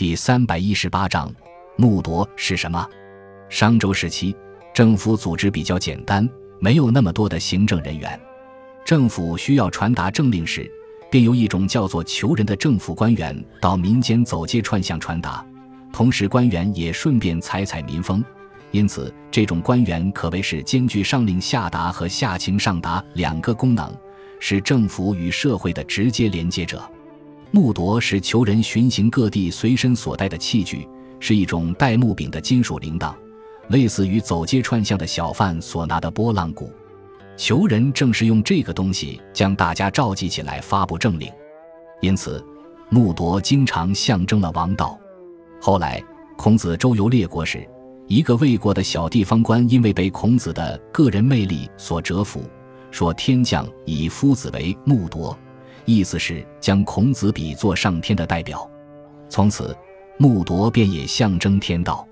第三百一十八章，木铎是什么？商周时期，政府组织比较简单，没有那么多的行政人员。政府需要传达政令时，便由一种叫做求人的政府官员到民间走街串巷传达，同时官员也顺便采采民风。因此，这种官员可谓是兼具上令下达和下情上达两个功能，是政府与社会的直接连接者。木铎是求人巡行各地随身所带的器具，是一种带木柄的金属铃铛，类似于走街串巷的小贩所拿的拨浪鼓。求人正是用这个东西将大家召集起来发布政令，因此木铎经常象征了王道。后来孔子周游列国时，一个魏国的小地方官因为被孔子的个人魅力所折服，说天将以夫子为木铎。意思是将孔子比作上天的代表，从此木铎便也象征天道。